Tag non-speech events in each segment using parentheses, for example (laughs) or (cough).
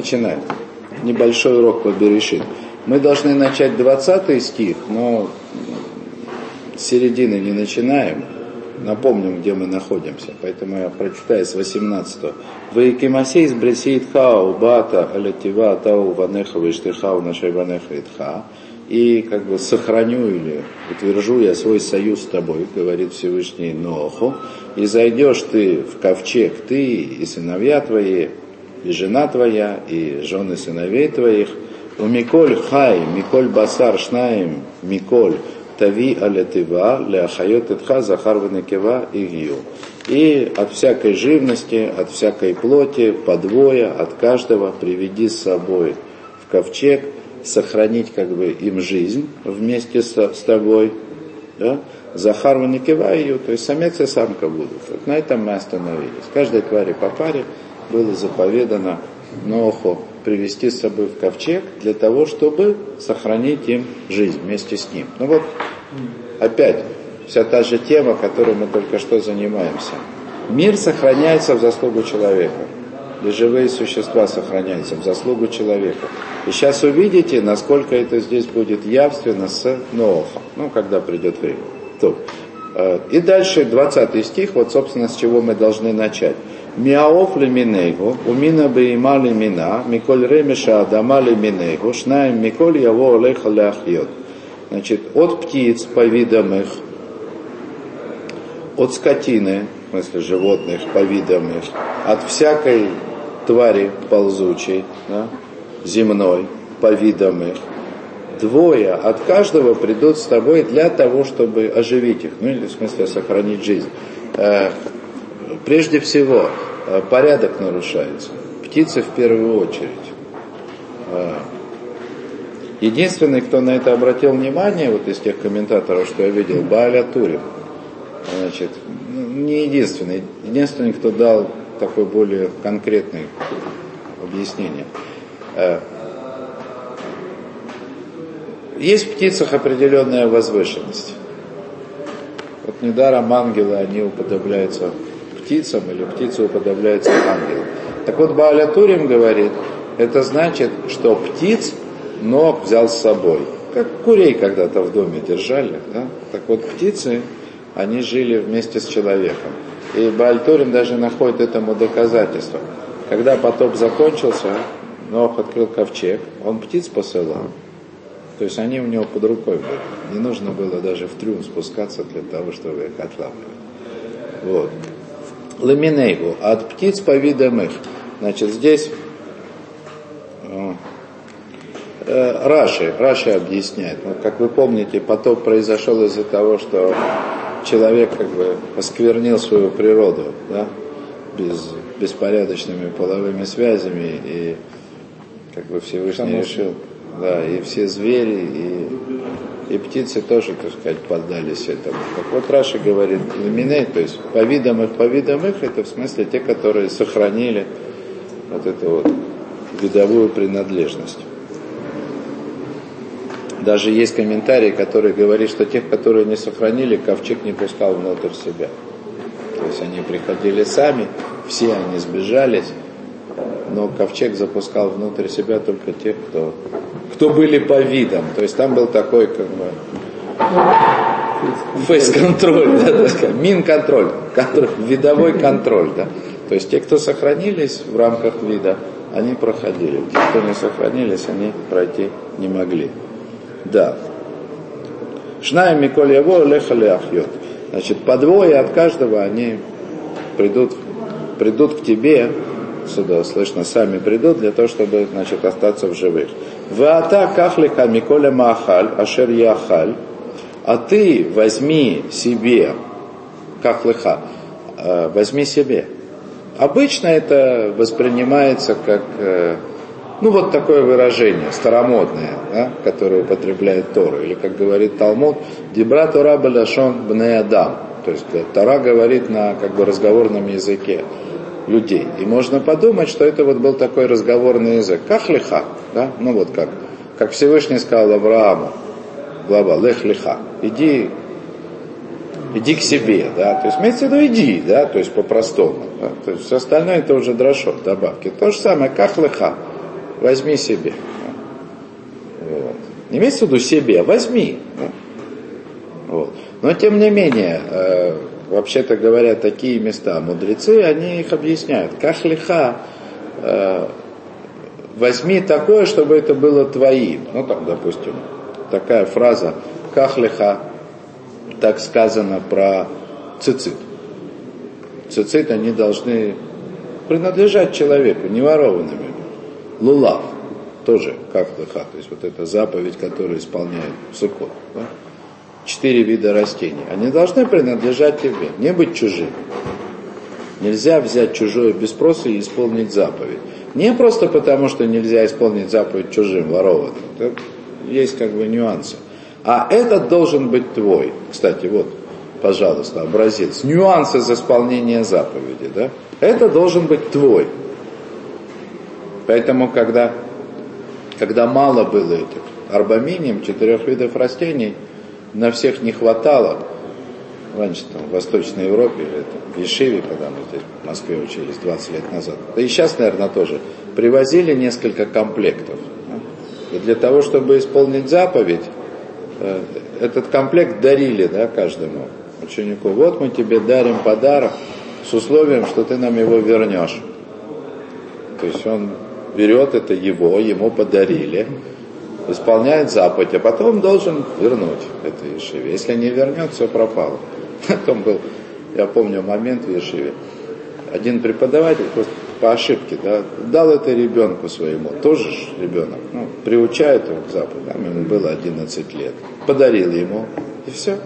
начинать. Небольшой урок по Берешит. Мы должны начать 20 стих, но с середины не начинаем. Напомним, где мы находимся. Поэтому я прочитаю с 18. Ваикимасей с бресит хау бата алятива тау ванеха виштихау нашей ванеха итха. И как бы сохраню или утвержу я свой союз с тобой, говорит Всевышний Ноху, и зайдешь ты в ковчег, ты и сыновья твои, и жена твоя, и жены сыновей твоих, у Миколь Хай, Миколь Басар Шнаим, Миколь Тави Алятива, Ляхайот Итха, Захар Ванекева и Гью. И от всякой живности, от всякой плоти, подвоя, от каждого приведи с собой в ковчег, сохранить как бы им жизнь вместе с, с тобой. Да? Захар Ванекева ее, то есть самец и самка будут. Вот на этом мы остановились. Каждой твари по паре было заповедано Ноху привести с собой в ковчег для того, чтобы сохранить им жизнь вместе с ним. Ну вот, опять, вся та же тема, которой мы только что занимаемся. Мир сохраняется в заслугу человека. И живые существа сохраняются в заслугу человека. И сейчас увидите, насколько это здесь будет явственно с Ноохом, ну, когда придет время. То. И дальше 20 стих, вот, собственно, с чего мы должны начать. Миаоф лиминейгу, умина бейма лимина, миколь ремеша адама лиминейгу, шнаем миколь яво олеха ляхьот. Значит, от птиц по видам их, от скотины, в смысле животных по видам их, от всякой твари ползучей, да, земной, по видам их, двое от каждого придут с тобой для того, чтобы оживить их, ну или в смысле сохранить жизнь. Прежде всего, порядок нарушается. Птицы в первую очередь. Единственный, кто на это обратил внимание, вот из тех комментаторов, что я видел, Бааля Турин, значит, ну, не единственный, единственный, кто дал такое более конкретное объяснение. Есть в птицах определенная возвышенность. Вот недаром ангелы, они уподобляются птицам, или птицы уподобляются ангелам. Так вот, Бааля Турим говорит, это значит, что птиц Ног взял с собой. Как курей когда-то в доме держали. Да? Так вот, птицы, они жили вместе с человеком. И Баальторин даже находит этому доказательство. Когда потоп закончился, Нох открыл ковчег, он птиц посылал. То есть они у него под рукой были. Не нужно было даже в трюм спускаться для того, чтобы их отлавливать. Вот. Ламинейгу. От птиц по видам их. Значит, здесь э, Раши, Раши объясняет. Ну, как вы помните, потоп произошел из-за того, что человек как бы осквернил свою природу, да, без, беспорядочными половыми связями, и как бы Всевышний Само решил, да, и все звери, и, и птицы тоже, так сказать, поддались этому. Так вот Раши говорит, ламиней, то есть по видам их, по видам их, это в смысле те, которые сохранили вот эту вот видовую принадлежность. Даже есть комментарий, который говорит, что тех, которые не сохранили, ковчег не пускал внутрь себя. То есть они приходили сами, все они сбежались, но ковчег запускал внутрь себя только тех, кто, кто были по видам. То есть там был такой как бы фейс-контроль, да, мин-контроль, контроль, видовой контроль. Да. То есть те, кто сохранились в рамках вида, они проходили. Те, кто не сохранились, они пройти не могли. Да. Шнаем Миколь Яво Лехали Ахьот. Значит, по двое от каждого они придут, придут к тебе, сюда слышно, сами придут для того, чтобы, значит, остаться в живых. Ваата кахлика Миколя Махаль, Ашер Яхаль, а ты возьми себе, кахлыха, возьми себе. Обычно это воспринимается как ну вот такое выражение, старомодное, да, которое употребляет Тору. Или, как говорит Талмуд, «Дебра Тора баляшон бне адам». То есть Тора говорит на как бы разговорном языке людей. И можно подумать, что это вот был такой разговорный язык. Как лиха, да? Ну вот как, как Всевышний сказал Аврааму, глава, лех лиха, иди, иди к себе, да, то есть имеется в виду иди, да, то есть по-простому, да? то есть все остальное это уже дрошот, добавки. То же самое, как лиха, возьми себе. Вот. Не имеется в виду себе, возьми. Вот. Но тем не менее, э, вообще-то говоря, такие места, мудрецы, они их объясняют. Кахлиха, э, возьми такое, чтобы это было твоим. Ну, там, допустим, такая фраза, кахлиха, так сказано про цицит. Цицит, они должны принадлежать человеку, не ворованными. Лулав тоже кахлиха, то есть вот эта заповедь, которую исполняет Сукот. Да? Четыре вида растений. Они должны принадлежать тебе, не быть чужими. Нельзя взять чужое без спроса и исполнить заповедь. Не просто потому, что нельзя исполнить заповедь чужим, ворованным. Это есть как бы нюансы. А этот должен быть твой. Кстати, вот, пожалуйста, образец. Нюансы из исполнения заповеди. Да? Это должен быть твой. Поэтому, когда, когда мало было этих арбаминием, четырех видов растений – на всех не хватало. Раньше там в Восточной Европе, там, в Ешиве, когда мы здесь в Москве учились 20 лет назад, да и сейчас, наверное, тоже, привозили несколько комплектов. И для того, чтобы исполнить заповедь, э, этот комплект дарили да, каждому ученику. Вот мы тебе дарим подарок с условием, что ты нам его вернешь. То есть он берет это его, ему подарили, исполняет заповедь, а потом должен вернуть это Ешиве. Если не вернет, все пропало. (laughs) Потом был, я помню момент в Ешиве, один преподаватель просто по ошибке да, дал это ребенку своему, тоже ребенок, ну, приучает его к заповеди, там ему было 11 лет, подарил ему, и все.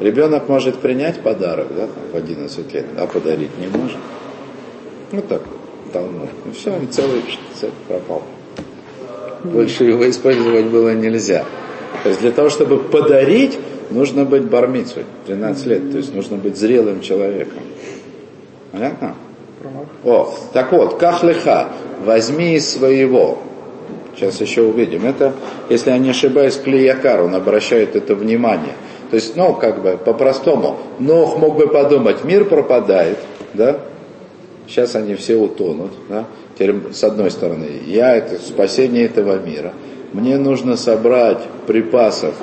Ребенок может принять подарок да, в 11 лет, а подарить не может. Ну так, Талмуд. Ну все, он целый, целый пропал больше его использовать было нельзя. То есть для того, чтобы подарить, нужно быть бармицей, 13 лет, то есть нужно быть зрелым человеком. Понятно? О, так вот, кахлеха, возьми из своего. Сейчас еще увидим. Это, если я не ошибаюсь, Клеякар, он обращает это внимание. То есть, ну, как бы, по-простому, Нох мог бы подумать, мир пропадает, да? Сейчас они все утонут, да? Теперь, с одной стороны, я это спасение этого мира. Мне нужно собрать припасов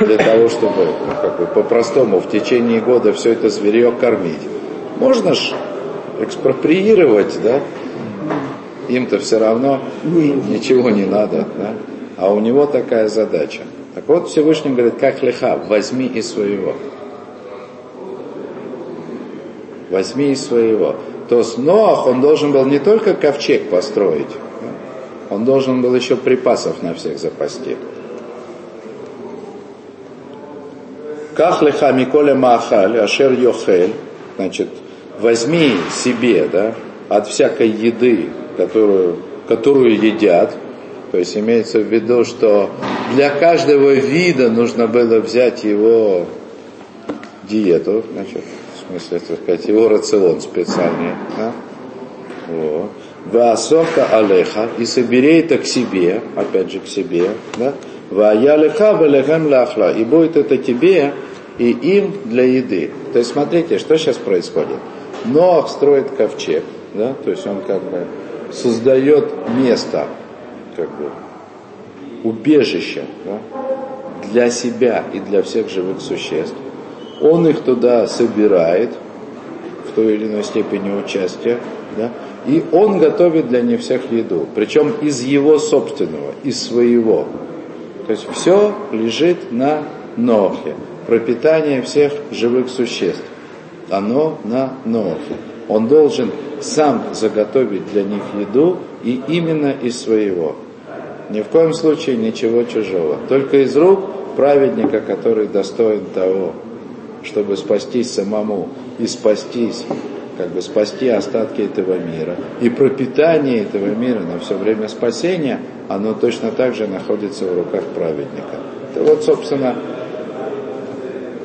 для того, чтобы, ну, как бы по-простому, в течение года все это зверье кормить. Можно ж экспроприировать, да? Им-то все равно ничего не надо, да? А у него такая задача. Так вот Всевышний говорит, как лиха, возьми из своего. Возьми из своего то с Ноах он должен был не только ковчег построить, он должен был еще припасов на всех запасти. Кахлеха Миколе Махаль, Ашер Йохель, значит, возьми себе, да, от всякой еды, которую, которую едят, то есть имеется в виду, что для каждого вида нужно было взять его диету, значит, смысле, так сказать, его рацион специальный. Да? Вот. Ваасоха алеха, и собери это к себе, опять же к себе, да? Ваялеха валехем лахла, и будет это тебе и им для еды. То есть смотрите, что сейчас происходит. Ноах строит ковчег, да, то есть он как бы создает место, как бы, убежище да, для себя и для всех живых существ он их туда собирает, в той или иной степени участия, да, и он готовит для них всех еду, причем из его собственного, из своего. То есть все лежит на Нохе, пропитание всех живых существ. Оно на Нохе. Он должен сам заготовить для них еду и именно из своего. Ни в коем случае ничего чужого. Только из рук праведника, который достоин того, чтобы спастись самому и спастись, как бы спасти остатки этого мира. И пропитание этого мира на все время спасения, оно точно так же находится в руках праведника. Это вот, собственно,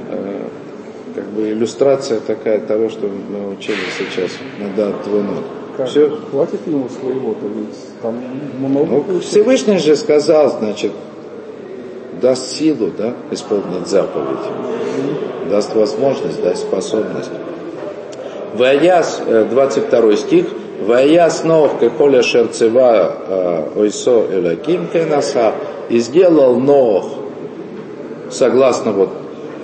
э, как бы иллюстрация такая того, что мы учили сейчас на Датвунут. Как? Все. Хватит ему своего-то, ведь там много ну, Всевышний же сказал, значит, даст силу, да, исполнить заповедь даст возможность, даст способность. Ваяс, 22 э, стих, Вая снов кехоля шерцева ойсо элаким кенаса. И сделал Нох, согласно вот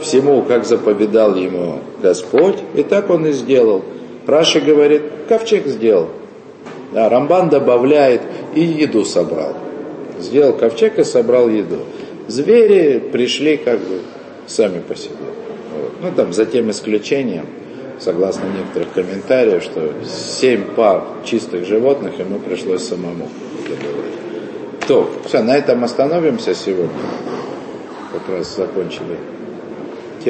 всему, как заповедал ему Господь, и так он и сделал. Раша говорит, ковчег сделал. Да, Рамбан добавляет и еду собрал. Сделал ковчег и собрал еду. Звери пришли как бы сами по себе. Ну там за тем исключением, согласно некоторых комментариев, что семь пар чистых животных ему пришлось самому добывать. То, все, на этом остановимся сегодня. Как раз закончили